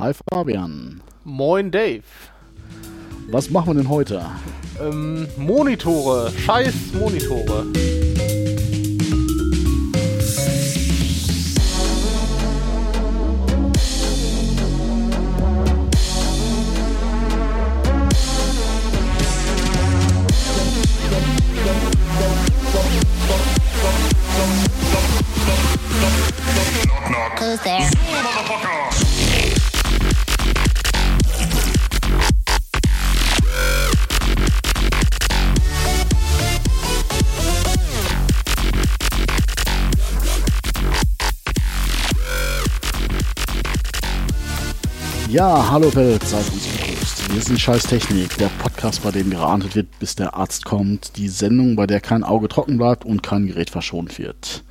Hi Fabian. Moin Dave. Was machen wir denn heute? Ähm, Monitore. Scheiß Monitore. Ja, hallo Welt, seid uns begrüßt. Wir sind Scheiß Technik, der Podcast, bei dem geahndet wird, bis der Arzt kommt. Die Sendung, bei der kein Auge trocken bleibt und kein Gerät verschont wird.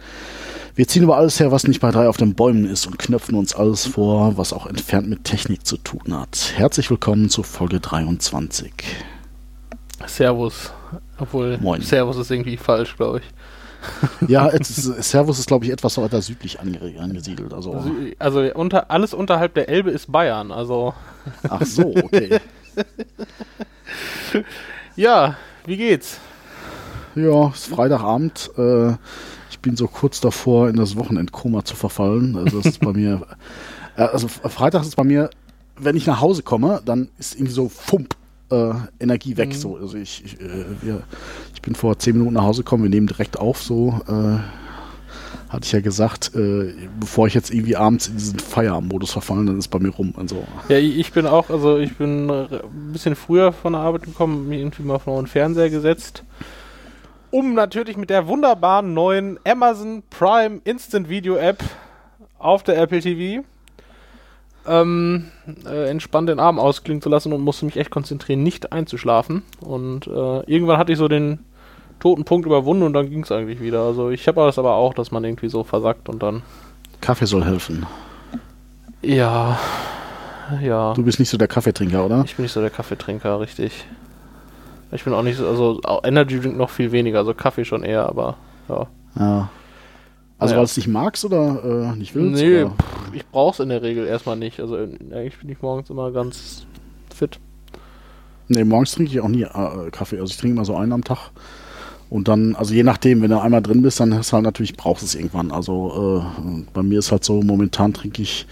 Wir ziehen über alles her, was nicht bei drei auf den Bäumen ist und knöpfen uns alles vor, was auch entfernt mit Technik zu tun hat. Herzlich willkommen zu Folge 23. Servus. Obwohl, Moin. Servus ist irgendwie falsch, glaube ich. Ja, ist, Servus ist, glaube ich, etwas weiter südlich ange angesiedelt. Also, Also, also unter, alles unterhalb der Elbe ist Bayern. Also, ach so, okay. ja, wie geht's? Ja, es ist Freitagabend. Äh, ich bin so kurz davor, in das Wochenendkoma zu verfallen. Also das ist bei mir. Äh, also Freitag ist bei mir, wenn ich nach Hause komme, dann ist irgendwie so Fump. Äh, Energie weg. So. Also ich, ich, äh, wir, ich bin vor zehn Minuten nach Hause gekommen, wir nehmen direkt auf, so äh, hatte ich ja gesagt, äh, bevor ich jetzt irgendwie abends in diesen Feierabendmodus verfallen, dann ist bei mir rum. Also, Ja, ich bin auch, also ich bin ein bisschen früher von der Arbeit gekommen, mir irgendwie mal vor den Fernseher gesetzt, um natürlich mit der wunderbaren neuen Amazon Prime Instant Video App auf der Apple TV ähm, äh, entspannt den Abend ausklingen zu lassen und musste mich echt konzentrieren, nicht einzuschlafen. Und äh, irgendwann hatte ich so den toten Punkt überwunden und dann ging es eigentlich wieder. Also ich habe das aber auch, dass man irgendwie so versackt und dann. Kaffee soll helfen. Ja. Ja. Du bist nicht so der Kaffeetrinker, oder? Ich bin nicht so der Kaffeetrinker, richtig. Ich bin auch nicht so, also Energy Drink noch viel weniger, also Kaffee schon eher, aber ja. Ja. Also Ja. weil du es nicht magst oder äh, nicht willst? nee, oder? ich brauch's in der Regel erstmal nicht. Also äh, eigentlich bin ich morgens immer ganz fit. Nee, morgens trinke ich auch nie äh, Kaffee. Also ich trinke immer so einen am Tag. Und dann, also je nachdem, wenn du einmal drin bist, dann hast du halt natürlich, brauchst du es irgendwann. Also äh, bei mir ist halt so, momentan trinke ich,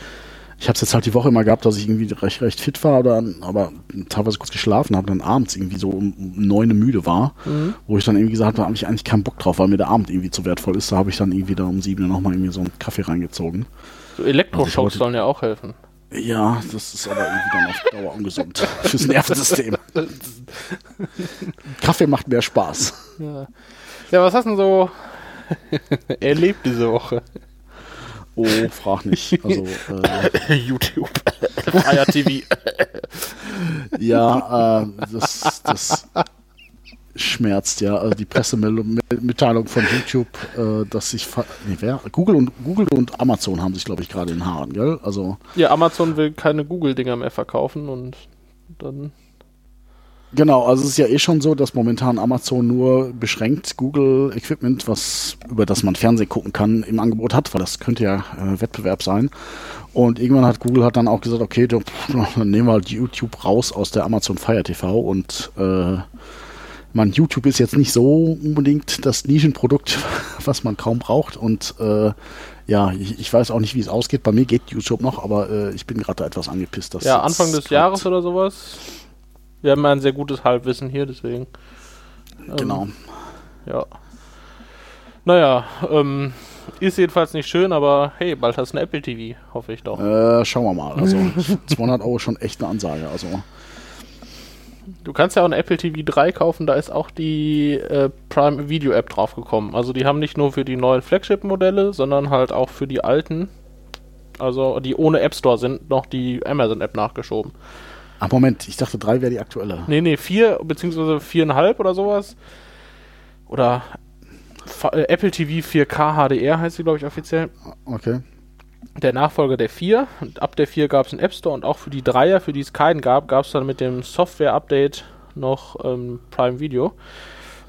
ich habe es jetzt halt die Woche immer gehabt, dass ich irgendwie recht, recht fit war, oder, aber teilweise kurz geschlafen habe, dann abends irgendwie so um, neun müde war, wo ich dann irgendwie gesagt habe, da habe ich eigentlich keinen Bock drauf, weil mir der Abend irgendwie zu wertvoll ist. Da habe ich dann irgendwie da um sieben nochmal irgendwie so einen Kaffee reingezogen. So Elektroschocks Also sollen ja auch helfen. Ja, das ist aber irgendwie dann auf Dauer ungesund fürs Nervensystem. Kaffee macht mehr Spaß. Ja, ja was hast du denn so erlebt diese Woche? Oh, frag nicht. Also, äh, YouTube. Fire TV. ja, äh, das, das schmerzt ja. Also die Pressemitteilung von YouTube, äh, dass sich nee, wer? Google und Google und Amazon haben sich, glaube ich, gerade in den Haaren, gell? Also ja, Amazon will keine Google-Dinger mehr verkaufen und dann. Genau, also es ist ja eh schon so, dass momentan Amazon nur beschränkt Google Equipment, was über das man Fernsehen gucken kann, im Angebot hat, weil das könnte ja äh, Wettbewerb sein. Und irgendwann hat Google hat dann auch gesagt, okay, dann nehmen wir halt YouTube raus aus der Amazon Fire TV und äh, man, YouTube ist jetzt nicht so unbedingt das Nischenprodukt, was man kaum braucht. Und äh, ja, ich, ich weiß auch nicht, wie es ausgeht. Bei mir geht YouTube noch, aber äh, ich bin gerade da etwas angepisst. Dass Ja, Anfang des Jahres oder sowas. Wir haben ja ein sehr gutes Halbwissen hier, deswegen. ähm, Genau. Ja. Naja, ähm, ist jedenfalls nicht schön, aber hey, bald hast du ein Apple TV, hoffe ich doch. Äh, schauen wir mal. Also 200 Euro schon echt eine Ansage. Also Du kannst ja auch ein Apple TV 3 kaufen, da ist auch die äh, Prime Video App draufgekommen. Also die haben nicht nur für die neuen Flagship-Modelle, sondern halt auch für die alten, also die ohne App Store sind, noch die Amazon App nachgeschoben. Ah, Moment, ich dachte, drei wäre die aktuelle. Nee, nee, vier, beziehungsweise viereinhalb oder sowas. Oder äh, Apple TV 4K HDR heißt sie, glaube ich, offiziell. Okay. Der Nachfolger der 4. Und ab der 4 gab es einen App Store und auch für die Dreier, für die es keinen gab, gab es dann mit dem Software-Update noch ähm, Prime Video.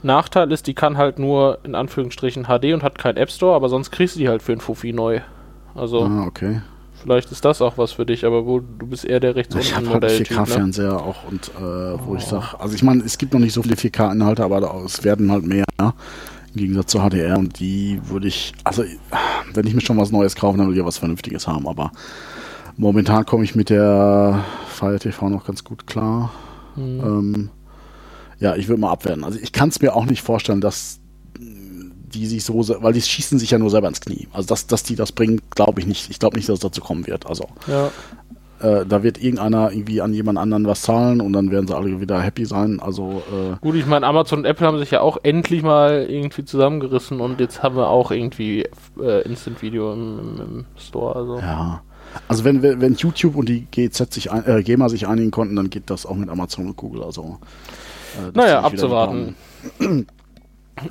Nachteil ist, die kann halt nur in Anführungsstrichen HD und hat keinen App Store, aber sonst kriegst du die halt für einen Fuffi neu. Also Ah, okay. Vielleicht ist das auch was für dich, aber wo du bist eher der rechts Ich habe halt einen Modelltyp, ne? 4K-Fernseher auch und äh, wo ich sage, also ich meine, es gibt noch nicht so viele 4K-Inhalte, aber es werden halt mehr, ja? im Gegensatz zu HDR und die würde ich, also wenn ich mir schon was Neues kaufe, dann will ich ja was Vernünftiges haben, aber momentan komme ich mit der Fire TV noch ganz gut klar. Hm. Ähm, ja, ich würde mal abwerten. Also ich kann es mir auch nicht vorstellen, dass die sich so, weil die schießen sich ja nur selber ins Knie. Also dass, dass die das bringen, glaube ich nicht. Ich glaube nicht, dass es dazu kommen wird. Also Ja. äh, da wird irgendeiner irgendwie an jemand anderen was zahlen und dann werden sie alle wieder happy sein. Also äh, Gut, ich meine, Amazon und Apple haben sich ja auch endlich mal irgendwie zusammengerissen und jetzt haben wir auch irgendwie äh, Instant Video im, im, im Store. Also. ja. Also wenn, wenn YouTube und die GZ sich ein, äh, GEMA sich einigen konnten, dann geht das auch mit Amazon und Google. Also äh, Naja, abzuwarten.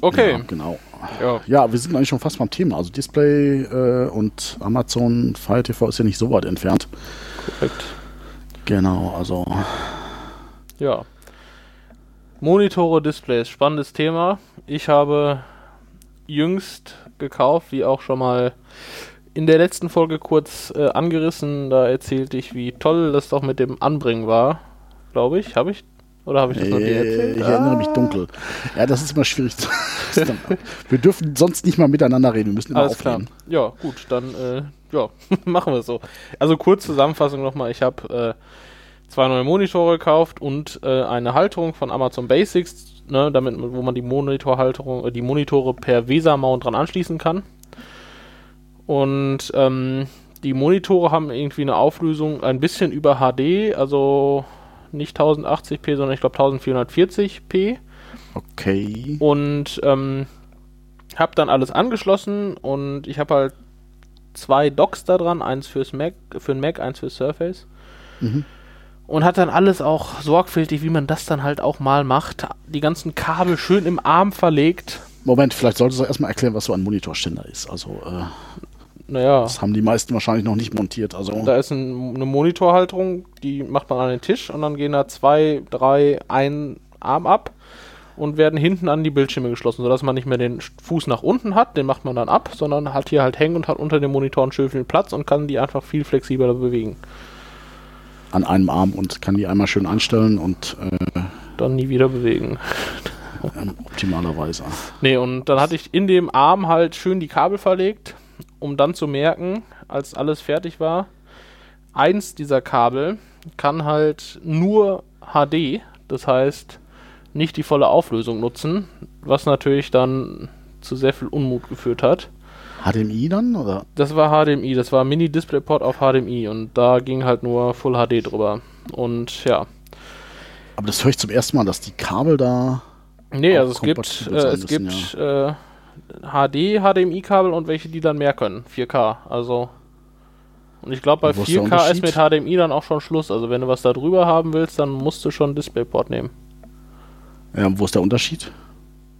Okay. Ja, genau. Ja. Ja, wir sind eigentlich schon fast beim Thema. Also Display äh, und Amazon Fire TV ist ja nicht so weit entfernt. korrekt. Genau, also Ja. Monitore, Displays, spannendes Thema. Ich habe jüngst gekauft, wie auch schon mal in der letzten Folge kurz äh, angerissen. Da erzählte ich, wie toll das doch mit dem Anbringen war. Glaube ich. Habe ich? Oder habe ich das noch nie äh, erzählt? ich erinnere mich Ah. dunkel. Ja, das ist immer schwierig. zu- wir dürfen sonst nicht mal miteinander reden. Wir müssen immer Alles klar. aufnehmen. Ja, gut, dann äh, ja, machen wir es so. Also kurz Zusammenfassung nochmal. Ich habe äh, zwei neue Monitore gekauft und äh, eine Halterung von Amazon Basics, ne, damit, wo man die Monitorhalterung, äh, die Monitore per VESA-Mount dran anschließen kann. Und ähm, die Monitore haben irgendwie eine Auflösung ein bisschen über HD, also nicht 1080p, sondern ich glaube 1440p Okay. und ähm, habe dann alles angeschlossen und ich habe halt zwei Docks da dran, eins fürs Mac, für den Mac, eins fürs Surface. Mhm. Und hat dann alles auch sorgfältig, wie man das dann halt auch mal macht, die ganzen Kabel schön im Arm verlegt. Moment, vielleicht solltest du erstmal erklären, was so ein Monitorständer ist. Also, äh, Naja, das haben die meisten wahrscheinlich noch nicht montiert. Also, da ist ein, eine Monitorhalterung, die macht man an den Tisch und dann gehen da zwei, drei, ein Arm ab und werden hinten an die Bildschirme geschlossen, sodass man nicht mehr den Fuß nach unten hat, den macht man dann ab, sondern hat hier halt hängen und hat unter den Monitoren schön viel Platz und kann die einfach viel flexibler bewegen. an einem Arm und kann die einmal schön einstellen und äh, Dann nie wieder bewegen. ähm, optimalerweise. Nee, und dann hatte ich in dem Arm halt schön die Kabel verlegt, um dann zu merken, als alles fertig war, eins dieser Kabel kann halt nur HD, das heißt nicht die volle Auflösung nutzen, was natürlich dann zu sehr viel Unmut geführt hat. HDMI dann? Oder? Das war HDMI, das war Mini-Displayport auf HDMI und da ging halt nur Full HD drüber. Und ja, Aber das höre ich zum ersten Mal, dass die Kabel da. Nee, also es gibt, äh, es gibt äh, HD, HDMI-Kabel und welche, die dann mehr können. 4K, also. Und ich glaube, bei Und wo ist der 4K ist mit HDMI dann auch schon Schluss. Also, wenn du was da drüber haben willst, dann musst du schon DisplayPort nehmen. Ja, wo ist der Unterschied?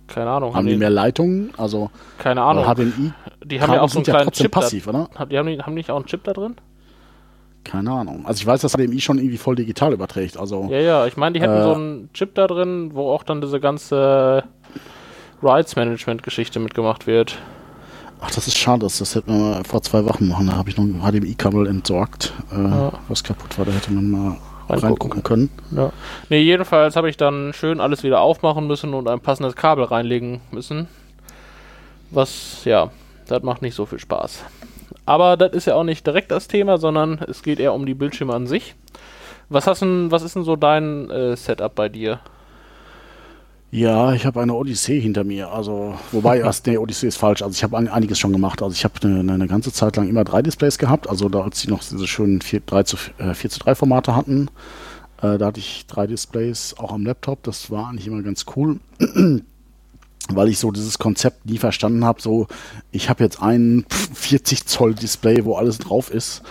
Keine Ahnung. Haben die mehr Leitungen? Also keine Ahnung. HDMI die haben ja auch so einen ja kleinen trotzdem Chip passiv, oder? da. Die haben, die, haben die nicht auch einen Chip da drin? Keine Ahnung. Also ich weiß, dass HDMI schon irgendwie voll digital überträgt. Also Ja, ja. Ich meine, die hätten Äh. so einen Chip da drin, wo auch dann diese ganze Rights-Management-Geschichte mitgemacht wird. ach, das ist schade. Das, das hätten wir mal vor zwei Wochen machen. Da habe ich noch ein HDMI-Kabel entsorgt, äh, Ja. was kaputt war. Da hätte man mal Reingucken reingucken können. Ja. Nee, jedenfalls habe ich dann schön alles wieder aufmachen müssen und ein passendes Kabel reinlegen müssen. Was, ja, das macht nicht so viel Spaß. Aber das ist ja auch nicht direkt das Thema, sondern es geht eher um die Bildschirme an sich. Was hast denn, was ist denn so dein äh, Setup bei dir? Ja, ich habe eine Odyssee hinter mir. Also, wobei, erst, nee, Odyssee ist falsch. Also, ich habe ein, einiges schon gemacht. Also, ich habe eine, eine ganze Zeit lang immer drei Displays gehabt. Also, da, als sie noch diese schönen 4, 3 zu, äh, 4 zu 3 Formate hatten, äh, da hatte ich drei Displays auch am Laptop. Das war eigentlich immer ganz cool. Weil ich so dieses Konzept nie verstanden habe. So, ich habe jetzt ein 40 Zoll Display, wo alles drauf ist.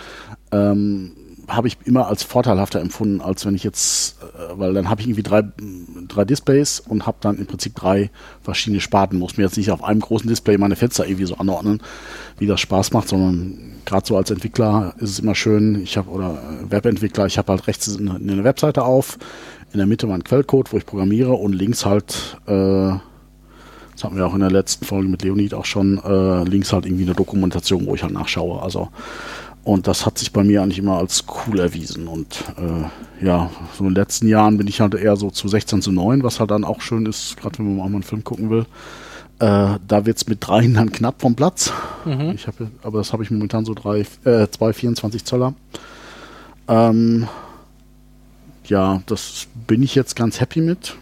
Ähm, habe ich immer als vorteilhafter empfunden, als wenn ich jetzt, äh, weil dann habe ich irgendwie drei, drei Displays und habe dann im Prinzip drei verschiedene Sparten. Muss mir jetzt nicht auf einem großen Display meine Fenster irgendwie so anordnen, wie das Spaß macht, sondern gerade so als Entwickler ist es immer schön, ich habe, oder äh, Webentwickler, ich habe halt rechts eine, eine Webseite auf, in der Mitte mein Quellcode, wo ich programmiere und links halt, äh, das hatten wir auch in der letzten Folge mit Leonid auch schon, äh, links halt irgendwie eine Dokumentation, wo ich halt nachschaue. Also Und das hat sich bei mir eigentlich immer als cool erwiesen. Und äh, ja, so in den letzten Jahren bin ich halt eher so zu 16 zu 9, was halt dann auch schön ist, gerade wenn man auch mal einen Film gucken will. Äh, da wird es mit dreien dann knapp vom Platz. Mhm. Ich habe, aber das habe ich momentan so drei, äh, zwei 24 Zöller. Ähm, ja, das bin ich jetzt ganz happy mit.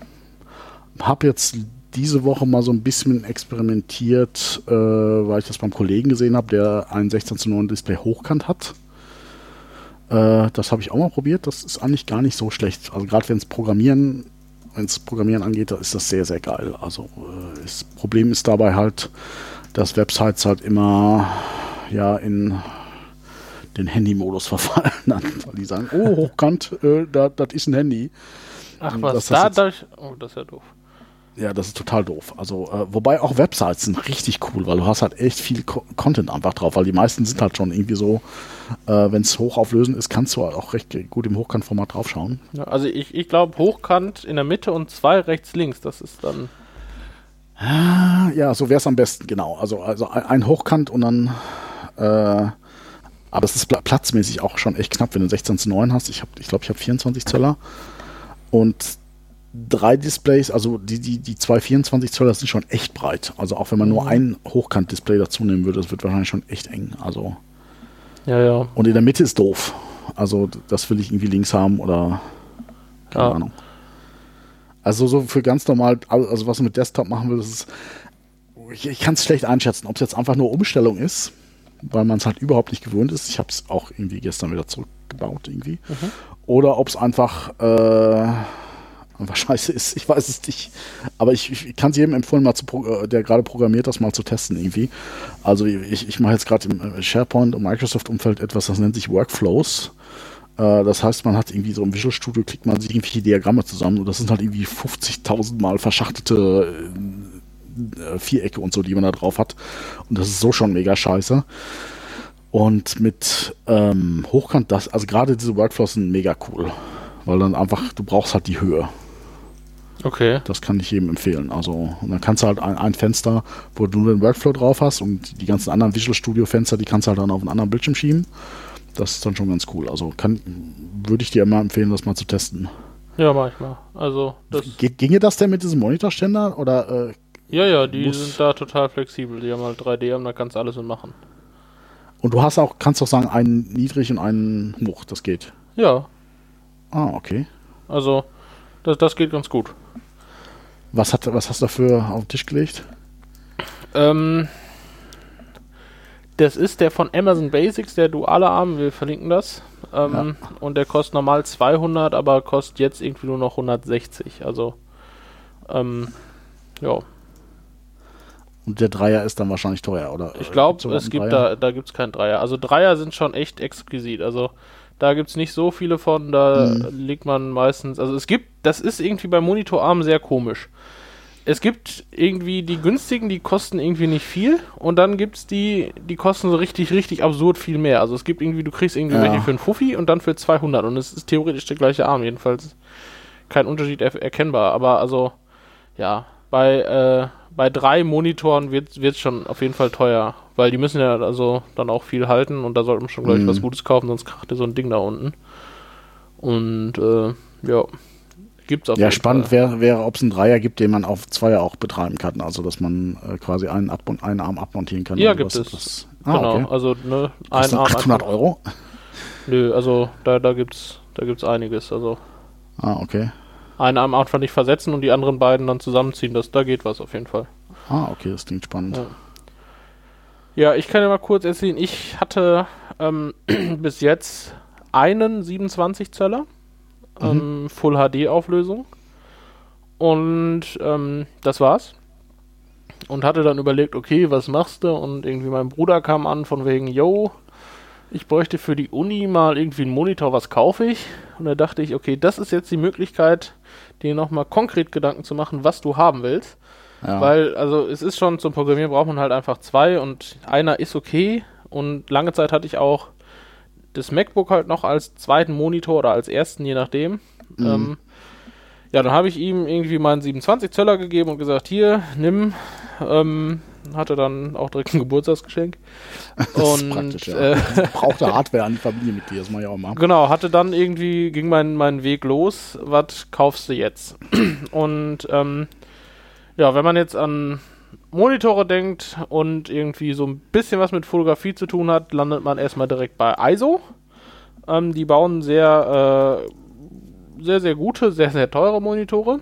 Hab jetzt diese Woche mal so ein bisschen experimentiert, äh, weil ich das beim Kollegen gesehen habe, der ein 16 zu 9 Display hochkant hat. Äh, das habe ich auch mal probiert. Das ist eigentlich gar nicht so schlecht. Also gerade wenn es Programmieren, wenn es Programmieren angeht, da ist das sehr, sehr geil. Also äh, das Problem ist dabei halt, dass Websites halt immer ja in den Handy-Modus verfallen. Weil die sagen, oh, hochkant, äh, das ist ein Handy. Ach was, das da, hast da ich, Oh, das ist ja doof. Ja, das ist total doof. Also, äh, wobei auch Websites sind richtig cool, weil du hast halt echt viel Co Content einfach drauf, weil die meisten sind halt schon irgendwie so, äh, wenn es hochauflösend ist, kannst du halt auch recht gut im Hochkantformat draufschauen. Ja, also ich, ich glaube hochkant in der Mitte und zwei rechts, links. Das ist dann. Ja, so wäre es am besten, genau. Also, also ein Hochkant und dann, äh, aber es ist pla platzmäßig auch schon echt knapp, wenn du 16 zu 9 hast. Ich glaube, ich, glaub, ich habe 24 Zöller und drei Displays, also die, die, die zwei 24 Zöller sind schon echt breit. Also auch wenn man nur Mhm. ein Hochkant-Display dazu nehmen würde, das wird wahrscheinlich schon echt eng. Also Ja, ja. Und in der Mitte ist doof. Also das will ich irgendwie links haben oder keine Ja. Ahnung. Also so für ganz normal, al- also was man mit Desktop machen will, das ist, ich, ich kann es schlecht einschätzen, ob es jetzt einfach nur Umstellung ist, weil man es halt überhaupt nicht gewöhnt ist. Ich habe es auch irgendwie gestern wieder zurückgebaut irgendwie. Oder ob es einfach äh, einfach scheiße ist. Ich weiß es nicht. Aber ich, ich kann es jedem empfehlen, mal zu, äh, der gerade programmiert, das mal zu testen irgendwie. Also ich, ich mache jetzt gerade im äh, SharePoint und Microsoft-Umfeld etwas, das nennt sich Workflows. Äh, Das heißt, man hat irgendwie so im Visual Studio, kriegt man sich irgendwelche Diagramme zusammen und das sind halt irgendwie 50.000 mal verschachtelte Vierecke und so, die man da drauf hat. Und das ist so schon mega scheiße. Und mit ähm, Hochkant, das, also gerade diese Workflows sind mega cool. Weil dann einfach, du brauchst halt die Höhe. Okay. Das kann ich jedem empfehlen. Also, und dann kannst du halt ein, ein Fenster, wo du nur den Workflow drauf hast und die ganzen anderen Visual Studio Fenster, die kannst du halt dann auf einen anderen Bildschirm schieben. Das ist dann schon ganz cool. Also kann, würde ich dir immer empfehlen, das mal zu testen. Ja, manchmal. Also, das. Ge ginge das denn mit diesem Monitorständer oder äh, Ja, ja, die sind da total flexibel. Die haben halt 3D und da kannst du alles mit machen. und du hast auch, kannst auch sagen, einen niedrig und einen hoch, das geht. Ja, Ah, okay. also, das, das geht ganz gut. Was, hat, was hast du dafür auf den Tisch gelegt? Ähm, das ist der von Amazon Basics, der duale Arm, wir verlinken das. Ähm, Und der kostet normal 200, aber kostet jetzt irgendwie nur noch 160. Also, ähm, ja, Und der Dreier ist dann wahrscheinlich teuer, oder? ich glaube, es gibt da, da gibt es keinen Dreier. Also Dreier sind schon echt exquisit. Also da gibt es nicht so viele von, da Mhm. liegt man meistens, also es gibt, das ist irgendwie bei Monitorarmen sehr komisch. Es gibt irgendwie die günstigen, die kosten irgendwie nicht viel und dann gibt es die, die kosten so richtig, richtig absurd viel mehr. Also es gibt irgendwie, du kriegst irgendwie Ja. welche für einen Fuffi und dann für 200 und es ist theoretisch der gleiche Arm, jedenfalls kein Unterschied er erkennbar. Aber also, ja, bei, äh, bei drei Monitoren wird es schon auf jeden Fall teuer, weil die müssen ja also dann auch viel halten und da sollte man schon gleich Mhm. was Gutes kaufen, sonst kracht dir so ein Ding da unten. Und äh, ja, gibt's auf Ja, jeden spannend wäre, wäre ob es einen Dreier gibt, den man auf Zweier auch betreiben kann. Also, dass man äh, quasi einen, abmon einen Arm abmontieren kann. Ja, gibt was- es. was- Ah, genau, okay. also ne, ein Arm. 800 einfach- Euro? Nö, also da, da gibt's da gibt's einiges. Also Ah, okay. Einen Arm einfach nicht versetzen und die anderen beiden dann zusammenziehen, das da geht was auf jeden Fall. Ah, okay, das klingt spannend. Ja. Ja, ich kann ja mal kurz erzählen, ich hatte ähm, bis jetzt einen 27 Zöller ähm, Full HD Auflösung und ähm, das war's. Und hatte dann überlegt, okay, was machst du? Und irgendwie mein Bruder kam an von wegen, yo, ich bräuchte für die Uni mal irgendwie einen Monitor, was kaufe ich? Und da dachte ich, okay, das ist jetzt die Möglichkeit, dir nochmal konkret Gedanken zu machen, was du haben willst. Ja. Weil, also es ist schon, zum Programmieren braucht man halt einfach zwei und einer ist okay. Und lange Zeit hatte ich auch das MacBook halt noch als zweiten Monitor oder als ersten, je nachdem. Mhm. Ähm, ja, dann habe ich ihm irgendwie meinen 27 Zöller gegeben und gesagt, hier, nimm, ähm, hatte dann auch direkt ein Geburtstagsgeschenk. Das ist Und praktisch, ja. äh, Brauchte Hardware an die Familienmitglieder, das mache ich auch mal. Genau, hatte dann irgendwie, ging mein, mein Weg los, was kaufst du jetzt? Und ähm, ja, wenn man jetzt an Monitore denkt und irgendwie so ein bisschen was mit Fotografie zu tun hat, landet man erstmal direkt bei ISO. Ähm, die bauen sehr, äh, sehr, sehr gute, sehr, sehr teure Monitore.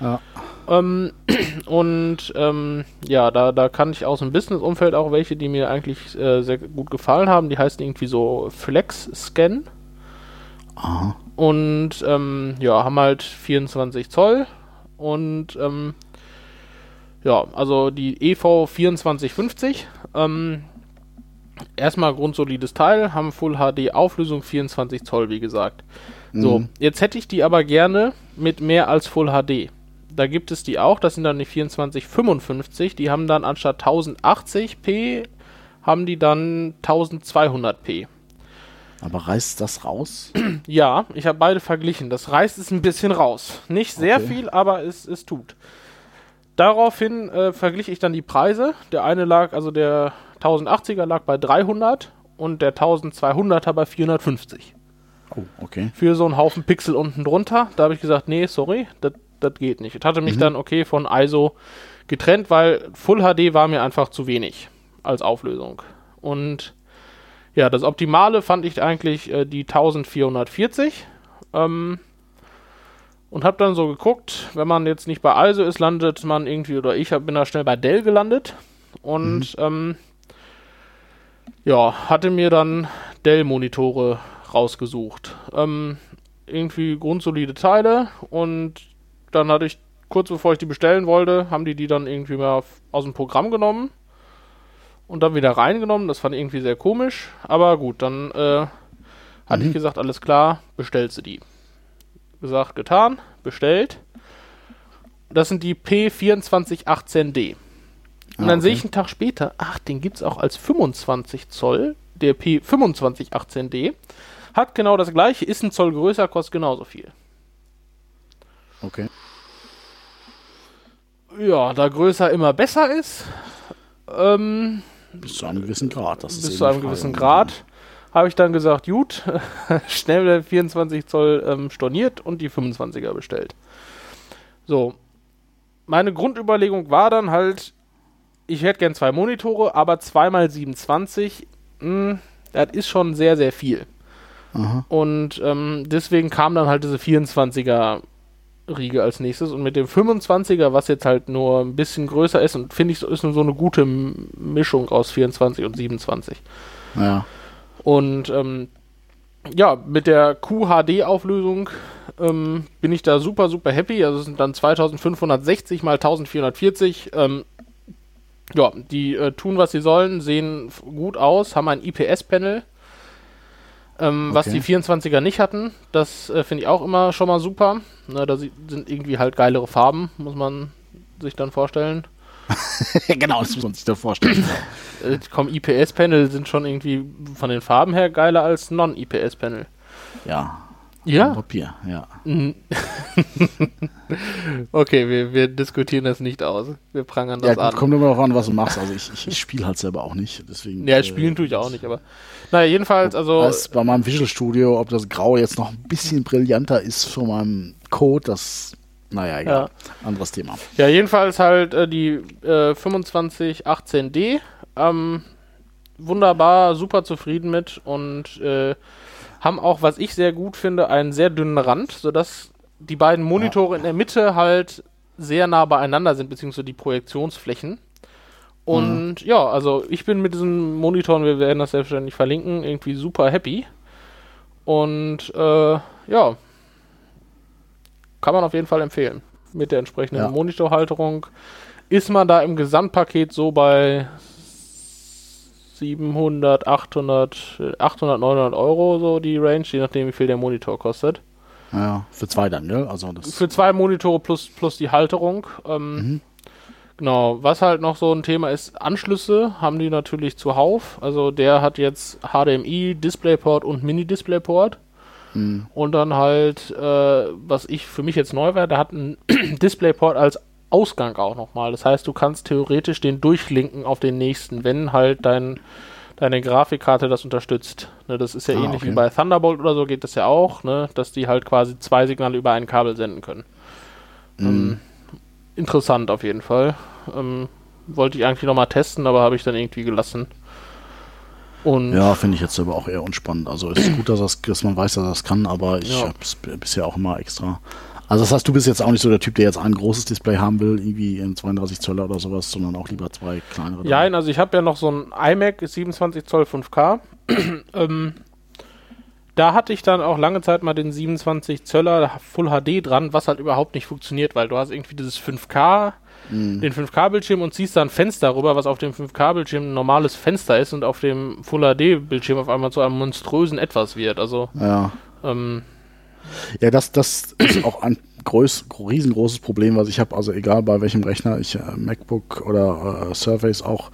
Ja. Ähm, und ähm, ja, da, da kann ich aus dem Business-Umfeld auch welche, die mir eigentlich äh, sehr gut gefallen haben. Die heißen irgendwie so Flex Scan. Aha. Und ähm, ja, haben halt 24 Zoll. Und ähm, ja, also die EV 2450. Ähm, erstmal grundsolides Teil, haben Full HD Auflösung 24 Zoll, wie gesagt. So, Mhm. jetzt hätte ich die aber gerne mit mehr als Full HD. Da gibt es die auch, das sind dann die 2455, die haben dann anstatt 1080p, haben die dann 1200p. Aber reißt das raus? Ja, ich habe beide verglichen. Das reißt es ein bisschen raus. Nicht sehr Okay. viel, aber es, es tut. Daraufhin äh, verglich ich dann die Preise. Der eine lag, also der 1080er lag bei 300 und der 1200er bei 450. Oh, okay. Für so einen Haufen Pixel unten drunter. Da habe ich gesagt, nee, sorry, das das geht nicht. Ich hatte mich dann, okay, von ISO getrennt, weil Full HD war mir einfach zu wenig als Auflösung. Und ja, das Optimale fand ich eigentlich äh, die 1440. Ähm, und habe dann so geguckt, wenn man jetzt nicht bei ISO ist, landet man irgendwie, oder ich hab, bin da schnell bei Dell gelandet. Und ähm, ja, hatte mir dann Dell-Monitore rausgesucht. Ähm, irgendwie grundsolide Teile und dann hatte ich, kurz bevor ich die bestellen wollte, haben die die dann irgendwie mal aus dem Programm genommen und dann wieder reingenommen. Das fand ich irgendwie sehr komisch, aber gut, dann äh, hatte ich gesagt, alles klar, bestellst du die. Gesagt, getan, bestellt. Das sind die P2418D. Und Ah, dann sehe okay. ich einen Tag später, ach, den gibt es auch als 25 Zoll, der P2518D. Hat genau das gleiche, ist ein Zoll größer, kostet genauso viel. Okay. Ja, da größer immer besser ist, ähm, Bis zu einem gewissen Grad. Das ist bis eben zu einem Frage. gewissen Grad, habe ich dann gesagt, gut, schnell der 24 Zoll ähm, storniert und die 25er bestellt. So, meine Grundüberlegung war dann halt, ich hätte gern zwei Monitore, aber zweimal 27, mh, das ist schon sehr, sehr viel. Aha. Und ähm, deswegen kam dann halt diese 24er Riege als nächstes und mit dem 25er, was jetzt halt nur ein bisschen größer ist und finde ich so ist so eine gute Mischung aus 24 und 27. Ja. Und ähm, ja, mit der QHD-Auflösung ähm, bin ich da super, super happy. Also es sind dann 2560 mal 1440. Ähm, ja, die äh, tun, was sie sollen, sehen gut aus, haben ein IPS-Panel, ähm, was Okay. die 24er nicht hatten. Das äh, finde ich auch immer schon mal super. Na, da sie- sind irgendwie halt geilere Farben, muss man sich dann vorstellen. genau, das muss man sich da vorstellen. Äh, komm, IPS-Panel sind schon irgendwie von den Farben her geiler als Non-IPS-Panel. ja. Ja. Papier, ja. Mhm. okay, wir, wir diskutieren das nicht aus. Wir prangern Ja, das gut, an. kommt immer darauf an, was du machst. Also ich, ich, ich spiele halt selber auch nicht. Deswegen, Ja, äh, spielen tue ich auch nicht, aber. Naja, jedenfalls, also. Als bei meinem Visual Studio, ob das Grau jetzt noch ein bisschen brillanter ist für meinen Code, das, naja, egal. Anderes Thema. Ja, jedenfalls halt äh, die äh, 2518D. Ähm, wunderbar, super zufrieden mit und äh, haben auch, was ich sehr gut finde, einen sehr dünnen Rand, sodass die beiden Monitore in der Mitte halt sehr nah beieinander sind, beziehungsweise die Projektionsflächen. Und ja, also ich bin mit diesen Monitoren, wir werden das selbstverständlich verlinken, irgendwie super happy. Und äh, ja, kann man auf jeden Fall empfehlen. Mit der entsprechenden Ja. Monitorhalterung ist man da im Gesamtpaket so bei 700, 800, äh, 800, 900 Euro so die Range, je nachdem wie viel der Monitor kostet. Ja, für zwei dann, gell? Also das, Für zwei Monitore plus, plus die Halterung. Ähm, Genau, was halt noch so ein Thema ist, Anschlüsse haben die natürlich zuhauf. Also der hat jetzt HDMI, DisplayPort und Mini-DisplayPort. Und dann halt, äh, was ich für mich jetzt neu war, der hat einen DisplayPort als Ausgang auch nochmal. Das heißt, du kannst theoretisch den durchlinken auf den nächsten, wenn halt dein, deine Grafikkarte das unterstützt. Ne, das ist ja Ah, ähnlich okay. wie bei Thunderbolt oder so geht das ja auch, ne, dass die halt quasi zwei Signale über ein Kabel senden können. Mhm. Ähm, interessant auf jeden Fall. Ähm, wollte ich eigentlich nochmal testen, aber habe ich dann irgendwie gelassen. Und Ja, finde ich jetzt aber auch eher unspannend. Also es ist gut, dass, das, dass man weiß, dass das kann, aber ich Ja. habe es bisher auch immer extra. Also das heißt, du bist jetzt auch nicht so der Typ, der jetzt ein großes Display haben will, irgendwie in 32 Zöller oder sowas, sondern auch lieber zwei kleinere. Ja, also ich habe ja noch so ein iMac 27 Zoll 5K. ähm, da hatte ich dann auch lange Zeit mal den 27 Zöller Full HD dran, was halt überhaupt nicht funktioniert, weil du hast irgendwie dieses 5K, den 5K-Bildschirm und ziehst da ein Fenster rüber, was auf dem 5K-Bildschirm ein normales Fenster ist und auf dem Full HD-Bildschirm auf einmal zu einem monströsen Etwas wird. Also, Ja, ähm, ja das, das ist auch ein groß, riesengroßes Problem, was ich habe. Also egal bei welchem Rechner, ich äh, MacBook oder äh, Surface auch,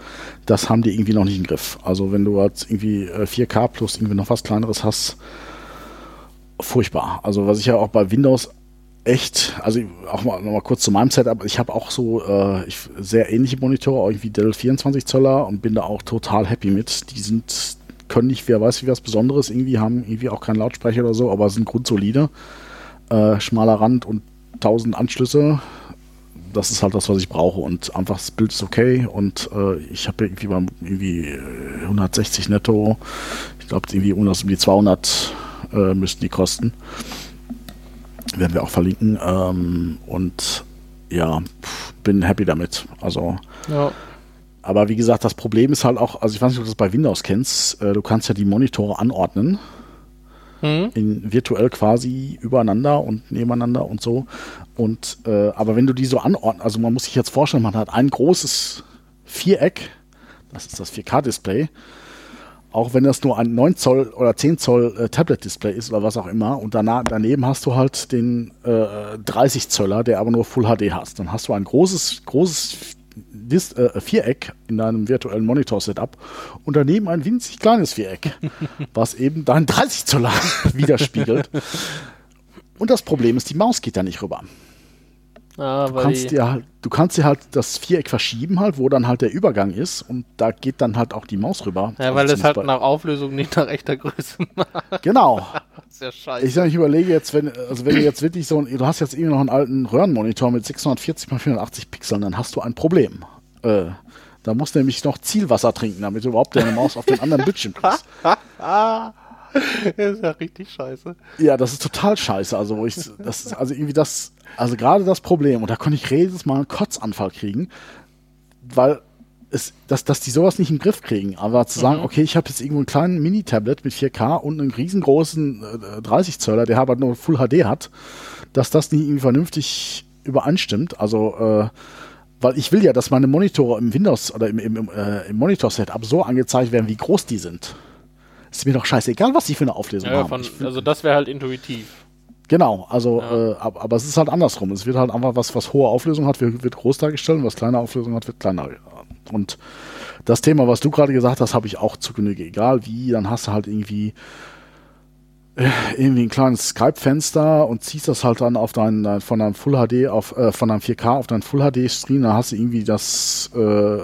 das haben die irgendwie noch nicht im Griff. Also wenn du jetzt irgendwie äh, 4K plus irgendwie noch was kleineres hast, furchtbar. Also was ich ja auch bei Windows echt, also auch mal, noch mal kurz zu meinem Setup, ich habe auch so äh, ich, sehr ähnliche Monitore, auch irgendwie Dell 24 Zöller und bin da auch total happy mit. Die sind, können nicht, wer weiß wie was Besonderes, irgendwie haben irgendwie auch keinen Lautsprecher oder so, aber sind grundsolide. Äh, schmaler Rand und 1000 Anschlüsse. Das ist halt das, was ich brauche und einfach das Bild ist okay und äh, ich habe irgendwie beim irgendwie äh, 160 netto, ich glaube irgendwie um das um die 200 äh, müssten die kosten. Werden wir auch verlinken. Ähm, und ja, bin happy damit. Also, ja. Aber wie gesagt, das Problem ist halt auch, also ich weiß nicht, ob du das bei Windows kennst, äh, du kannst ja die Monitore anordnen, Hm? in virtuell quasi übereinander und nebeneinander und so. Und äh, aber wenn du die so anordnest, also man muss sich jetzt vorstellen, man hat ein großes Viereck, das ist das 4K-Display, auch wenn das nur ein 9 Zoll oder 10 Zoll äh, Tablet-Display ist oder was auch immer, und danach, daneben hast du halt den äh, 30 Zöller, der aber nur Full HD hast. Dann hast du ein großes, großes Dis äh, Viereck in deinem virtuellen Monitor-Setup und daneben ein winzig kleines Viereck, was eben dein 30 Zöller widerspiegelt. Und das Problem ist, die Maus geht da nicht rüber. Ja, Du weil kannst, dir halt, du kannst dir halt das Viereck verschieben, halt, wo dann halt der Übergang ist und da geht dann halt auch die Maus rüber. ja, weil Also es halt zumindest nach Auflösung nicht nach echter Größe macht. Genau. Ist ja scheiße. Ich, sag, ich überlege jetzt, wenn, also wenn du jetzt wirklich so, ein- du hast jetzt irgendwie noch einen alten Röhrenmonitor mit 640 x 480 Pixeln, dann hast du ein Problem. Äh, da musst du nämlich noch Zielwasser trinken, damit du überhaupt deine Maus auf den anderen Bildschirm kriegst. das ist ja richtig scheiße. Ja, das ist total scheiße. Also, wo ich, das ist also irgendwie das, also gerade das Problem, und da konnte ich jedes Mal einen Kotzanfall kriegen, weil es, dass, dass die sowas nicht im Griff kriegen. Aber zu sagen, okay, ich habe jetzt irgendwo einen kleinen Mini-Tablet mit 4K und einen riesengroßen äh, 30 Zöller, der aber nur Full HD hat, dass das nicht irgendwie vernünftig übereinstimmt. Also, äh, weil ich will ja, dass meine Monitore im Windows oder im, im, äh, im Monitor-Setup so angezeigt werden, wie groß die sind. Ist mir doch scheißegal, was die für eine Auflösung Ja, haben. von, also das wäre halt intuitiv. Genau, also, Ja. äh, ab- aber es ist halt andersrum. Es wird halt einfach was, was hohe Auflösung hat, wird, wird groß dargestellt und was kleine Auflösung hat, wird kleiner. Und das Thema, was du gerade gesagt hast, habe ich auch zu Genüge. Egal wie, dann hast du halt irgendwie äh, irgendwie ein kleines Skype-Fenster und ziehst das halt dann auf dein, dein von deinem Full HD auf äh, von deinem 4K auf deinen Full HD Screen, dann hast du irgendwie das äh,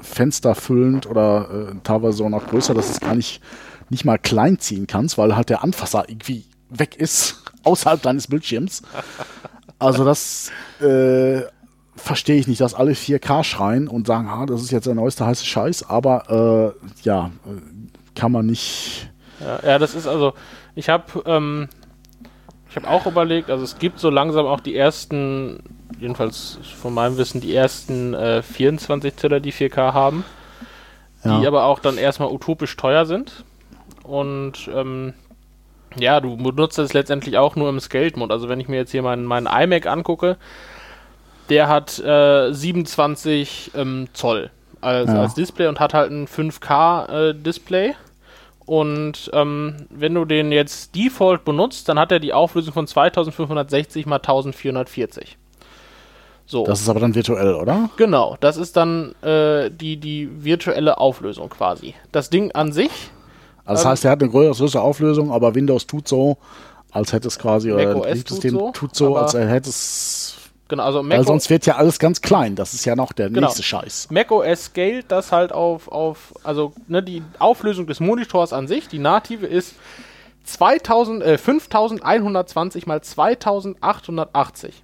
Fenster füllend oder äh, teilweise auch noch größer, dass es gar nicht nicht mal klein ziehen kannst, weil halt der Anfasser irgendwie weg ist außerhalb deines Bildschirms. Also das äh, verstehe ich nicht, dass alle 4K schreien und sagen, ah, das ist jetzt der neueste heiße Scheiß, aber äh, ja, äh, kann man nicht. Ja, ja das ist also, ich habe ähm, ich habe auch überlegt, also es gibt so langsam auch die ersten, jedenfalls von meinem Wissen, die ersten äh, 24 Zöller, die 4K haben, Ja. die aber auch dann erstmal utopisch teuer sind. Und ähm, ja, du benutzt es letztendlich auch nur im Scaled-Mode. Also wenn ich mir jetzt hier meinen, meinen iMac angucke, der hat äh, 27 ähm, Zoll als, Ja. als Display und hat halt ein 5K-Display. und ähm, wenn du den jetzt Default benutzt, dann hat er die Auflösung von 2560 mal 1440. So. Das ist aber dann virtuell, oder? Genau, das ist dann äh, die, die virtuelle Auflösung quasi. Das Ding an sich, Also das Ähm, heißt, er hat eine größere Auflösung, aber Windows tut so, als hätte es quasi, oder das Betriebssystem tut so, tut so, als hätte es genau. Also Weil Mac, sonst wird ja alles ganz klein. Das ist ja noch der Genau. nächste Scheiß. macOS scaled das halt auf, auf also ne, die Auflösung des Monitors an sich, die native ist 2000, äh, 5120 mal 2880.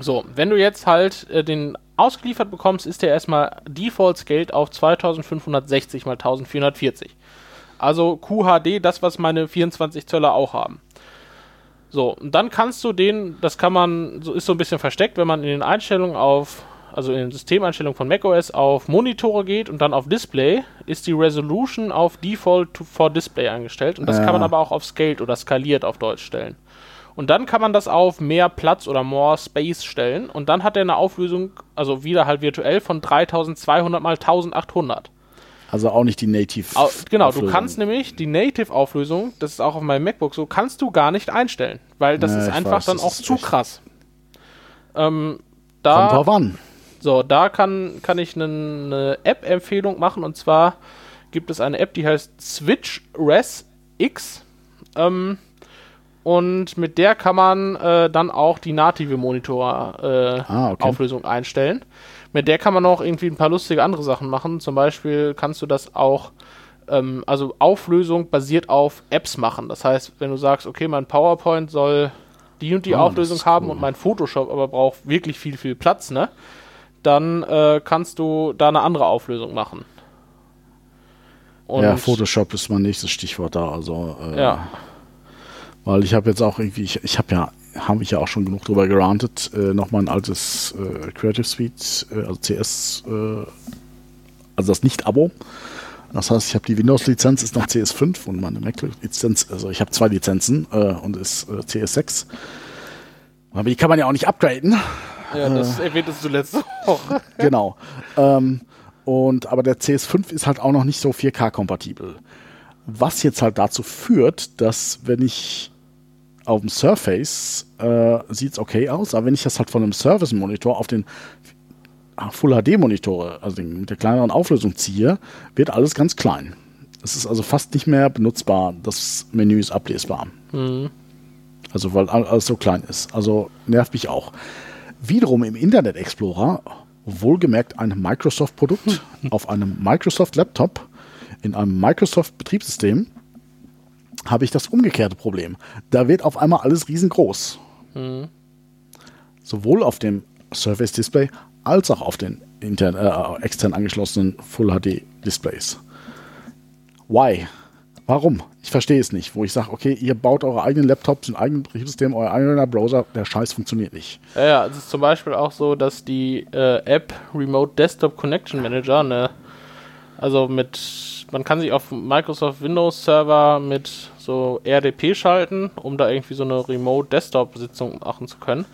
So, wenn du jetzt halt äh, den ausgeliefert bekommst, ist der erstmal default scaled auf 2560 mal 1440. Also QHD, das was meine 24 Zöller auch haben. So, und dann kannst du den, das kann man, so ist so ein bisschen versteckt, wenn man in den Einstellungen auf, also in den Systemeinstellungen von macOS auf Monitore geht und dann auf Display, ist die Resolution auf Default to, for Display eingestellt und das Ja. kann man aber auch auf Scaled oder skaliert auf Deutsch stellen. Und dann kann man das auf mehr Platz oder more Space stellen und dann hat er eine Auflösung, also wieder halt virtuell von 3200 mal 1800. Also auch nicht die Native. Au, genau, du Auflösung. kannst nämlich die Native-Auflösung, das ist auch auf meinem MacBook so, kannst du gar nicht einstellen, weil das Ja, ist einfach weiß, dann auch zu echt- krass. Ähm, Kommt da, drauf an. so, da kann, kann ich eine ne App-Empfehlung machen und zwar gibt es eine App, die heißt Switch Res X. Ähm, und mit der kann man äh, dann auch die native Monitor-Auflösung Ah, okay. einstellen. Mit der kann man auch irgendwie ein paar lustige andere Sachen machen. Zum Beispiel kannst du das auch, ähm, also Auflösung basiert auf Apps machen. Das heißt, wenn du sagst, okay, mein PowerPoint soll die und die das Auflösung ist haben cool. und mein Photoshop aber braucht wirklich viel, viel Platz, ne? Dann äh, kannst du da eine andere Auflösung machen. Und ja, Photoshop ist mein nächstes Stichwort da. Also, äh, Ja. Weil ich habe jetzt auch irgendwie, ich, ich habe ja, habe ich ja auch schon genug drüber gerantet, äh, nochmal ein altes äh, Creative Suite, äh, also CS, äh, also das Nicht-Abo. Das heißt, ich habe die Windows-Lizenz, ist noch CS5 und meine Mac-Lizenz, also ich habe zwei Lizenzen äh, und ist äh, CS6. Aber die kann man ja auch nicht upgraden. ja, das erwähntest du letzte Woche. genau. ähm, und aber der CS5 ist halt auch noch nicht so 4K-kompatibel. Was jetzt halt dazu führt, dass wenn ich auf dem Surface äh, sieht es okay aus, aber wenn ich das halt von einem Service-Monitor auf den Full HD-Monitore, also den, mit der kleineren Auflösung ziehe, wird alles ganz klein. Es ist also fast nicht mehr benutzbar. Das Menü ist ablesbar. Also weil all- alles so klein ist. Also nervt mich auch. Wiederum im Internet Explorer, wohlgemerkt ein Microsoft-Produkt, auf einem Microsoft-Laptop, in einem Microsoft-Betriebssystem, habe ich das umgekehrte Problem. Da wird auf einmal alles riesengroß. Sowohl auf dem Surface Display als auch auf den intern, äh, extern angeschlossenen Full HD Displays. Why? Warum? Ich verstehe es nicht. Wo ich sage, okay, ihr baut eure eigenen Laptops, ein eigenes Betriebssystem, euer eigener Browser, der Scheiß funktioniert nicht. Ja, ja, es ist zum Beispiel auch so, dass die äh, App Remote Desktop Connection Manager, ne, also mit, man kann sich auf Microsoft Windows Server mit so RDP schalten, um da irgendwie so eine Remote Desktop Sitzung machen zu können.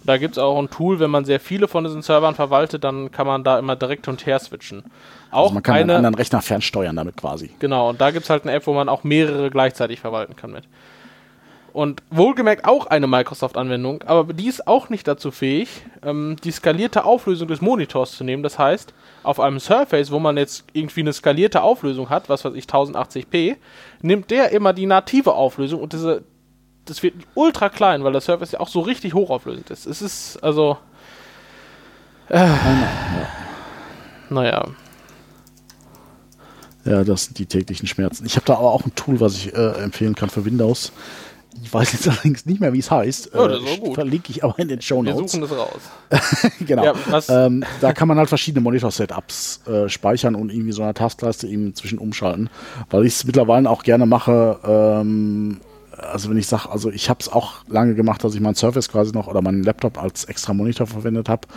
Und da gibt es auch ein Tool, wenn man sehr viele von diesen Servern verwaltet, dann kann man da immer direkt und her switchen. Auch Also man kann einen eine, anderen Rechner fernsteuern damit quasi. Genau, und da gibt es halt eine App, wo man auch mehrere gleichzeitig verwalten kann mit. Und wohlgemerkt auch eine Microsoft-Anwendung, aber die ist auch nicht dazu fähig, ähm, die skalierte Auflösung des Monitors zu nehmen. Das heißt, auf einem Surface, wo man jetzt irgendwie eine skalierte Auflösung hat, was weiß ich, 1080p, nimmt der immer die native Auflösung und diese, das wird ultra klein, weil der Surface ja auch so richtig hochauflösend ist. Es ist also. Äh, naja. Ja, das sind die täglichen Schmerzen. Ich habe da aber auch ein Tool, was ich äh, empfehlen kann für Windows. Ich weiß jetzt allerdings nicht mehr, wie es heißt. Oh, das ist Äh, gut. Verlinke ich aber in den Show Wir Notes. suchen das raus. genau. Ja, ähm, da kann man halt verschiedene Monitor-Setups äh, speichern und irgendwie so eine Taskleiste eben zwischen umschalten. Weil ich es mittlerweile auch gerne mache, ähm, also wenn ich sage, also ich habe es auch lange gemacht, dass ich meinen Surface quasi noch oder meinen Laptop als extra Monitor verwendet habe.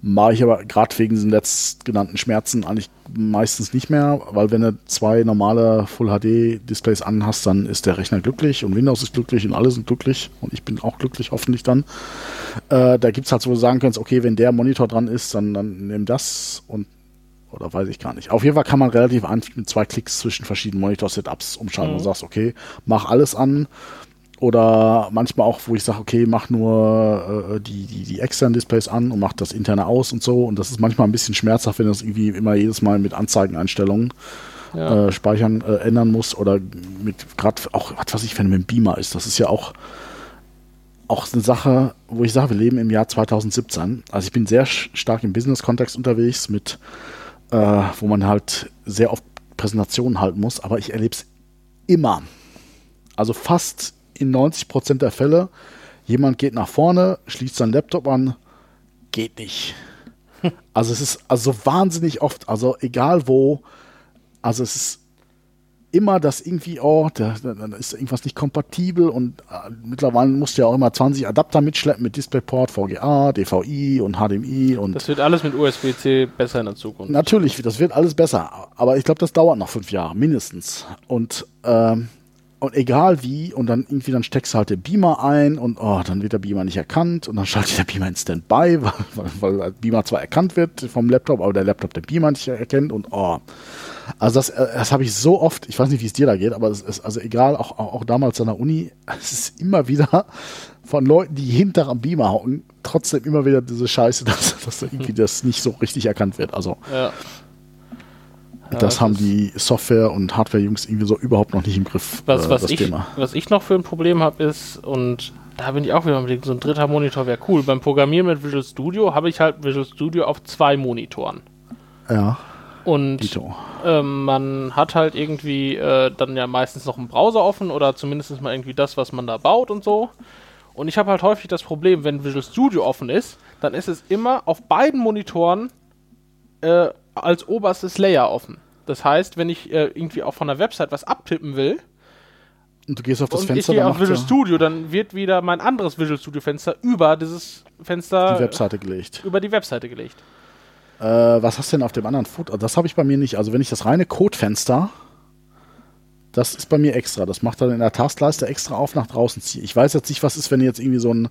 Mache ich aber gerade wegen diesen letztgenannten Schmerzen eigentlich meistens nicht mehr, weil wenn du zwei normale Full HD Displays anhast, dann ist der Rechner glücklich und Windows ist glücklich und alle sind glücklich und ich bin auch glücklich hoffentlich dann. Äh, da gibt's halt so, wo du sagen kannst, okay, wenn der Monitor dran ist, dann, dann nimm das und oder weiß ich gar nicht. Auf jeden Fall kann man relativ einfach mit zwei Klicks zwischen verschiedenen Monitor-Setups umschalten und sagst, okay, mach alles an. Oder manchmal auch, wo ich sage, okay, mach nur äh, die, die, die externen Displays an und mach das interne aus und so. Und das ist manchmal ein bisschen schmerzhaft, wenn du das irgendwie immer jedes Mal mit Anzeigeneinstellungen Ja. äh, speichern, äh, ändern muss. Oder mit gerade auch, was weiß ich, wenn mit dem Beamer ist. Das ist ja auch auch eine Sache, wo ich sage, wir leben im Jahr 2017. Also ich bin sehr stark im Business-Kontext unterwegs, mit, äh, wo man halt sehr oft Präsentationen halten muss, aber ich erlebe es immer. Also fast in 90 Prozent der Fälle, jemand geht nach vorne, schließt seinen Laptop an, geht nicht. Also es ist also wahnsinnig oft, also egal wo, also es ist immer das irgendwie, oh, da, ist irgendwas nicht kompatibel und äh, mittlerweile musst du ja auch immer 20 Adapter mitschleppen mit DisplayPort, VGA, DVI und HDMI und Das wird alles mit USB-C besser in der Zukunft. Natürlich, das wird alles besser, aber ich glaube, das dauert noch fünf Jahre, mindestens. Und, ähm, und egal wie, und dann irgendwie, dann steckst du halt den Beamer ein und oh, dann wird der Beamer nicht erkannt und dann schaltet der Beamer in Standby, weil, weil, weil Beamer zwar erkannt wird vom Laptop, aber der Laptop den Beamer nicht erkennt und oh. Also das, äh, das habe ich so oft, ich weiß nicht, wie es dir da geht, aber es ist also egal, auch, auch, damals an der Uni, es ist immer wieder von Leuten, die hinter am Beamer hocken, trotzdem immer wieder diese Scheiße, dass, dass da irgendwie das nicht so richtig erkannt wird. Also Ja. Das haben die Software- und Hardware-Jungs irgendwie so überhaupt noch nicht im Griff, Was, äh, was, das ich, Thema. was ich noch für ein Problem habe, ist, und da bin ich auch wieder Überlegen, so ein dritter Monitor wäre cool. Beim Programmieren mit Visual Studio habe ich halt Visual Studio auf zwei Monitoren. Ja, Und ähm, man hat halt irgendwie äh, dann ja meistens noch einen Browser offen oder zumindest mal irgendwie das, was man da baut und so. Und ich habe halt häufig das Problem, wenn Visual Studio offen ist, dann ist es immer auf beiden Monitoren äh, als oberstes Layer offen. Das heißt, wenn ich äh, irgendwie auch von der Website was abtippen will, Und du gehst auf das und Fenster, ich gehe auf Visual Studio, dann wird wieder mein anderes Visual Studio Fenster über dieses Fenster die Webseite gelegt. über die Webseite gelegt. Äh, was hast du denn auf dem anderen Foot? Das habe ich bei mir nicht. Also wenn ich das reine Codefenster, das ist bei mir extra. Das macht dann in der Taskleiste extra auf nach draußen ziehe. Ich weiß jetzt nicht, was ist, wenn jetzt irgendwie so ein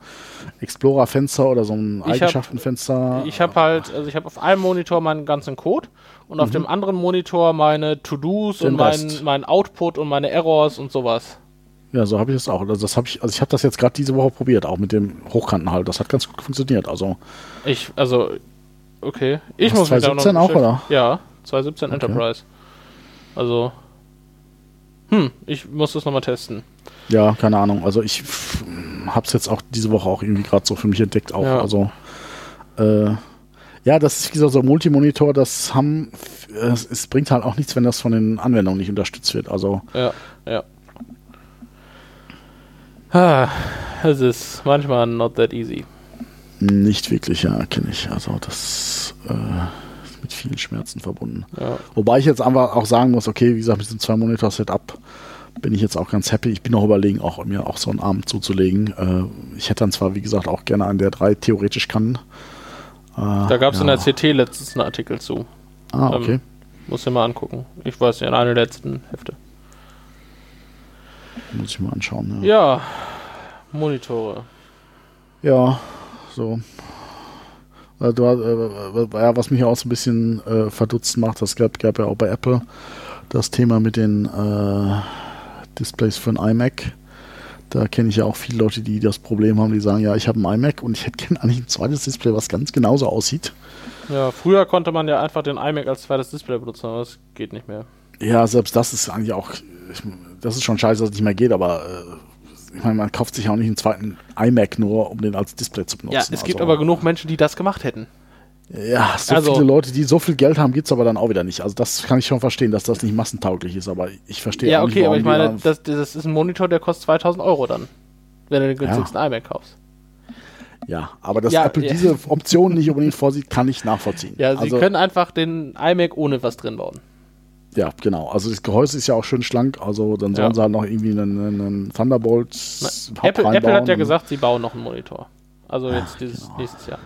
Explorer-Fenster oder so ein hab- Eigenschaftenfenster. Ich habe halt, also ich habe auf einem Monitor meinen ganzen Code und auf dem anderen Monitor meine To-Dos Mhm. Und mein, Rest. mein Output und meine Errors und sowas. Ja, so habe ich das auch. Also das habe ich, also ich habe das jetzt gerade diese Woche probiert, auch mit dem Hochkantenhalt. Das hat ganz gut funktioniert. Also Ich, also, okay. Ich muss mich da noch 2017 auch, oder? Ja, 2017 Enterprise. Also, hm, ich muss das nochmal testen. ja, keine Ahnung. Also ich habe es jetzt auch diese Woche auch irgendwie gerade so für mich entdeckt. Auch. Ja. Also äh, ja, das ist gesagt so ein Multimonitor. Das haben, äh, es, bringt halt auch nichts, wenn das von den Anwendungen nicht unterstützt wird. Also Ja, ja. Ah, es ist manchmal not that easy. nicht wirklich, ja, kenne ich. Also das äh, mit vielen Schmerzen verbunden. Ja. Wobei ich jetzt einfach auch sagen muss, okay, wie gesagt, mit diesem zwei Monitor Setup bin ich jetzt auch ganz happy. Ich bin noch überlegen, auch mir auch so einen Arm zuzulegen. Äh, ich hätte dann zwar, wie gesagt, auch gerne einen, der drei theoretisch kann. Äh, Da gab es ja. in der CT letztens einen Artikel zu. Ah, okay. Ähm, Muss ich mal angucken. Ich weiß nicht, in einer der letzten Hefte. Muss ich mal anschauen. Ja, Ja, Monitore. ja so. Äh, Du, äh, was mich auch so ein bisschen äh, verdutzt macht, das gab, gab ja auch bei Apple das Thema mit den äh, Displays für ein iMac. Da kenne ich ja auch viele Leute, die das Problem haben, die sagen, ja, ich habe ein iMac und ich hätte gerne eigentlich ein zweites Display, was ganz genauso aussieht. Ja, früher konnte man ja einfach den iMac als zweites Display benutzen, aber das geht nicht mehr. Ja, selbst das ist eigentlich auch, das ist schon scheiße, dass es nicht mehr geht, aber äh, ich meine, man kauft sich ja auch nicht einen zweiten iMac nur, um den als Display zu benutzen. Ja, es gibt Also, aber genug Menschen, die das gemacht hätten. Ja, so Also- viele Leute, die so viel Geld haben, gibt's aber dann auch wieder nicht. Also das kann ich schon verstehen, dass das nicht massentauglich ist, aber ich verstehe Ja, auch okay, nicht, aber warum ich die meine, da- das, das ist ein Monitor, der kostet 2000 Euro dann. Wenn du den günstigsten iMac kaufst. ja, aber dass Ja, Apple ja. diese Option nicht unbedingt vorsieht, kann ich nachvollziehen. Ja, sie also, können einfach den iMac ohne was drin bauen. Ja, genau. Also das Gehäuse ist ja auch schön schlank, also dann sollen Ja. sie halt noch irgendwie einen, einen Thunderbolt Na, Apple, Apple hat ja gesagt, sie bauen noch einen Monitor. Also jetzt dieses genau. nächstes Jahr.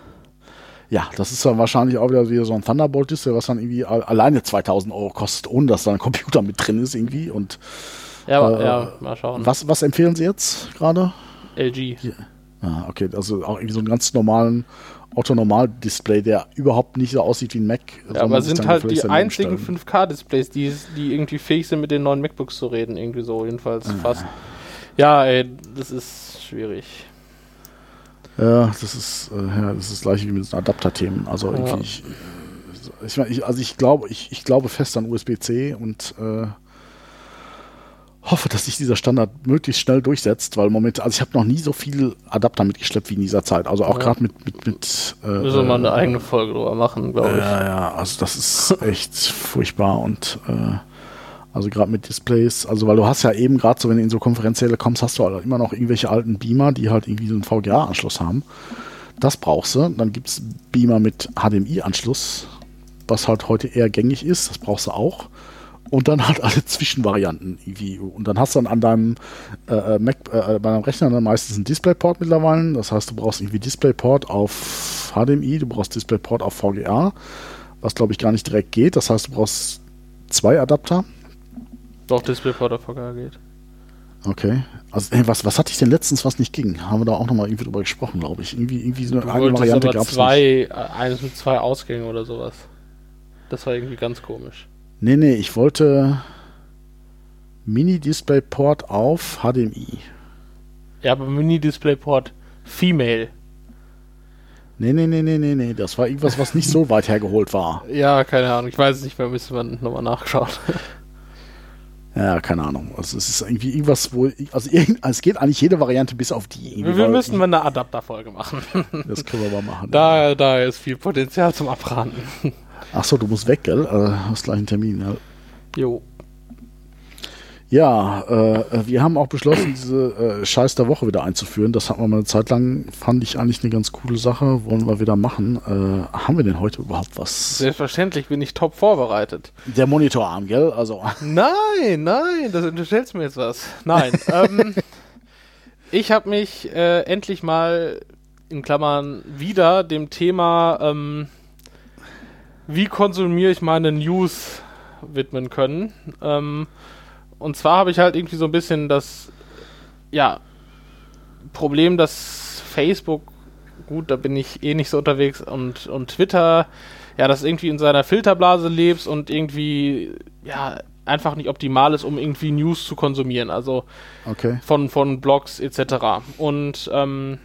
Ja, das ist dann wahrscheinlich auch wieder, wieder so ein Thunderbolt-Display, was dann irgendwie alleine 2000 Euro kostet, ohne dass da ein Computer mit drin ist irgendwie. Und Ja, Äh, ja mal schauen. was, was empfehlen Sie jetzt gerade? LG. Ah, okay, also auch irgendwie so einen ganz normalen Otto-Normal-Display, der überhaupt nicht so aussieht wie ein Mac. Ja, aber sind halt die einzigen stellen. 5K-Displays, die, die irgendwie fähig sind, mit den neuen MacBooks zu reden. Irgendwie so, jedenfalls Ah. fast. Ja, ey, das ist schwierig. Ja, das ist, äh, ja, das ist das gleiche wie mit den Adapter-Themen. Also Ja. irgendwie, ich, ich, mein, ich, also ich glaube, ich, ich glaube fest an USB-C und äh, hoffe, dass sich dieser Standard möglichst schnell durchsetzt, weil momentan, also ich habe noch nie so viel Adapter mitgeschleppt wie in dieser Zeit. Also auch Ja. gerade mit, mit, mit äh, Müssen wir mal eine eigene Folge drüber machen, glaube ich. Ja, ja, also das ist echt furchtbar und äh, also gerade mit Displays, also weil du hast ja eben gerade so, wenn du in so Konferenzsäle kommst, hast du halt immer noch irgendwelche alten Beamer, die halt irgendwie so einen VGA-Anschluss haben. Das brauchst du. Dann gibt es Beamer mit HDMI-Anschluss, was halt heute eher gängig ist, das brauchst du auch. Und dann halt alle Zwischenvarianten irgendwie. Und dann hast du dann an deinem äh, äh, Mac, äh, bei deinem Rechner dann meistens einen DisplayPort mittlerweile. Das heißt, du brauchst irgendwie DisplayPort auf HDMI, du brauchst DisplayPort auf VGA, was glaube ich gar nicht direkt geht. Das heißt, du brauchst zwei Adapter. Doch, DisplayPort auf VGA geht. Okay. Also, ey, was, was hatte ich denn letztens, was nicht ging? Haben wir da auch nochmal irgendwie drüber gesprochen, glaube ich. Irgendwie, irgendwie so eine, eine Variante gab es äh, eines mit zwei Ausgängen oder sowas. Das war irgendwie ganz komisch. Nee, nee, ich wollte Mini-DisplayPort auf HDMI. Ja, aber Mini-DisplayPort Female. Nee, nee, nee, nee, nee, nee. Das war irgendwas, was nicht so weit hergeholt war. Ja, keine Ahnung. Ich weiß es nicht mehr, müssen wir nochmal nachschauen. Ja, keine Ahnung. Also es ist irgendwie irgendwas, wo. Also es geht eigentlich jede Variante bis auf die. Wir, wir müssen mal eine Adapterfolge machen. Das können wir mal machen. Da, da ist viel Potenzial zum Abraten. Achso, du musst weg, gell? Äh, hast gleich einen Termin. Ja, Jo. ja äh, wir haben auch beschlossen, diese äh, Scheiß der Woche wieder einzuführen. Das hatten wir mal eine Zeit lang, fand ich eigentlich eine ganz coole Sache. Wollen wir wieder machen. Äh, haben wir denn heute überhaupt was? Selbstverständlich bin ich top vorbereitet. Der Monitorarm, gell? Also. Nein, nein, das unterstellst mir jetzt was. Nein, ähm, ich habe mich äh, endlich mal in Klammern wieder dem Thema, ähm, wie konsumiere ich meine News widmen können. Ähm, und zwar habe ich halt irgendwie so ein bisschen das, ja, Problem, dass Facebook, gut, da bin ich eh nicht so unterwegs und, und Twitter, ja, dass irgendwie in seiner Filterblase lebst und irgendwie, ja, einfach nicht optimal ist, um irgendwie News zu konsumieren. Also Okay. von, von Blogs etc. Und ähm,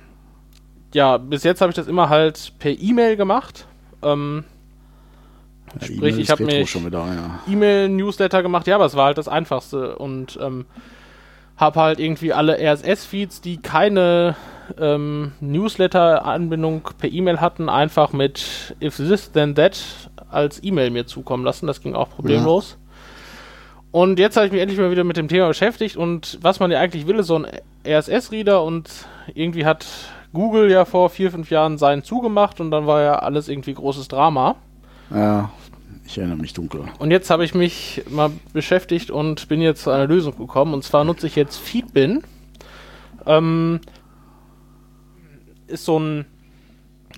ja, bis jetzt habe ich das immer halt per E-Mail gemacht. Ähm, Ja, Sprich, E-Mail ich ist hab Retro mich- schon wieder, ja. E-Mail-Newsletter gemacht, ja, aber es war halt das Einfachste und ähm, habe halt irgendwie alle RSS-Feeds, die keine ähm, Newsletter-Anbindung per E-Mail hatten, einfach mit If This Then That als E-Mail mir zukommen lassen. Das ging auch problemlos. Und jetzt habe ich mich endlich mal wieder mit dem Thema beschäftigt und was man ja eigentlich will, ist so ein RSS-Reader und irgendwie hat Google ja vor vier, fünf Jahren seinen zugemacht und dann war ja alles irgendwie großes Drama. Ja, ich erinnere mich dunkel. Und jetzt habe ich mich mal beschäftigt und bin jetzt zu einer Lösung gekommen. Und zwar nutze ich jetzt Feedbin. Ähm, ist so ein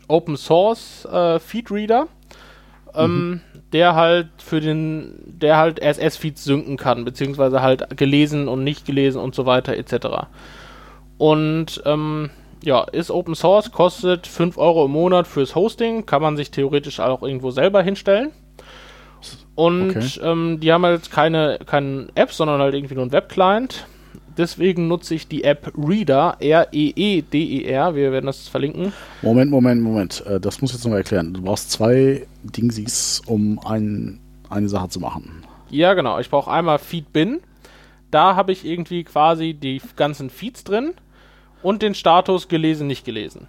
Open Source äh, Feedreader, ähm, der halt für den, der halt RSS-Feeds synken kann, beziehungsweise halt gelesen und nicht gelesen und so weiter etc. Und ähm, ja, ist Open Source, kostet 5 Euro im Monat fürs Hosting, kann man sich theoretisch auch irgendwo selber hinstellen. Und Okay. ähm, die haben halt keine, keine App, sondern halt irgendwie nur einen Webclient. Deswegen nutze ich die App Reader, R-E-E-D-E-R, wir werden das verlinken. Moment, Moment, Moment. Äh, das muss ich jetzt noch mal erklären. Du brauchst zwei Dingsies, um ein, eine Sache zu machen. Ja, genau. Ich brauche einmal Feedbin. Da habe ich irgendwie quasi die ganzen Feeds drin und den Status gelesen, nicht gelesen.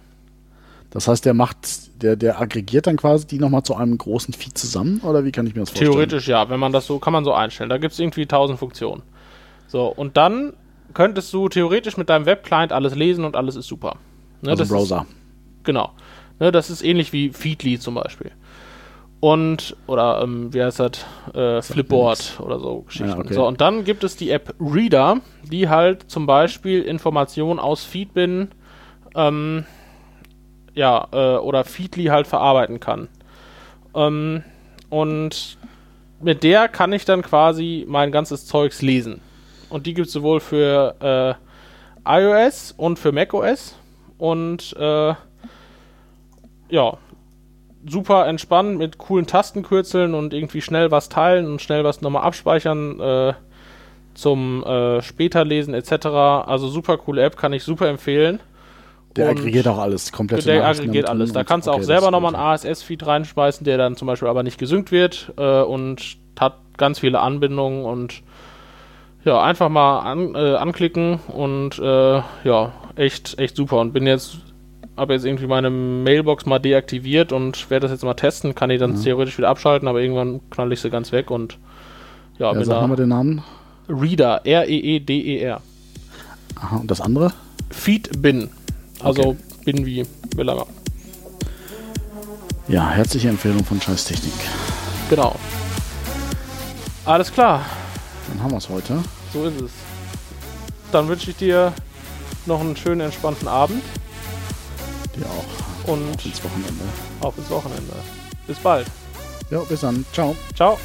Das heißt, der macht, der, der aggregiert dann quasi die nochmal zu einem großen Feed zusammen? Oder wie kann ich mir das vorstellen? Theoretisch ja, wenn man das so, kann man so einstellen. Da gibt es irgendwie tausend Funktionen. So, und dann könntest du theoretisch mit deinem Webclient alles lesen und alles ist super. Ne, Also das Browser. Ist, genau. Ne, das ist ähnlich wie Feedly zum Beispiel. Und, oder, ähm, wie heißt das? Äh, Flipboard oder so Geschichten. Ja, okay. So, und dann gibt es die App Reader, die halt zum Beispiel Informationen aus Feedbin, ähm, ja, äh, oder Feedly halt verarbeiten kann. Ähm, und mit der kann ich dann quasi mein ganzes Zeugs lesen. Und die gibt es sowohl für äh, iOS und für macOS. Und äh, ja, super entspannt mit coolen Tastenkürzeln und irgendwie schnell was teilen und schnell was nochmal abspeichern äh, zum äh, später lesen etc. Also super coole App, kann ich super empfehlen. Der Und aggregiert auch alles. Komplett Der aggregiert alles. Da kannst du auch selber nochmal einen ASS-Feed reinschmeißen, der dann zum Beispiel aber nicht gesynkt wird äh, und hat ganz viele Anbindungen und Ja, einfach mal an, äh, anklicken und äh, ja, echt, echt super. Und bin jetzt, habe jetzt irgendwie meine Mailbox mal deaktiviert und werde das jetzt mal testen. Kann ich dann theoretisch wieder abschalten, aber irgendwann knall ich sie ganz weg und ja, Ja, bin sag da. mal den Namen. Reader, R-E-E-D-E-R. Aha, und das andere? Feed Bin. Also Okay. Bin wie Miller. Ja, herzliche Empfehlung von Scheiß Technik. Genau. Alles klar, Dann haben wir es heute. so ist es. Dann wünsche ich dir noch einen schönen, entspannten Abend Dir auch. und Ins Wochenende. auf ins Wochenende. Bis bald. Ja, bis dann. Ciao. Ciao.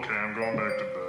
Okay, I'm going back to bed.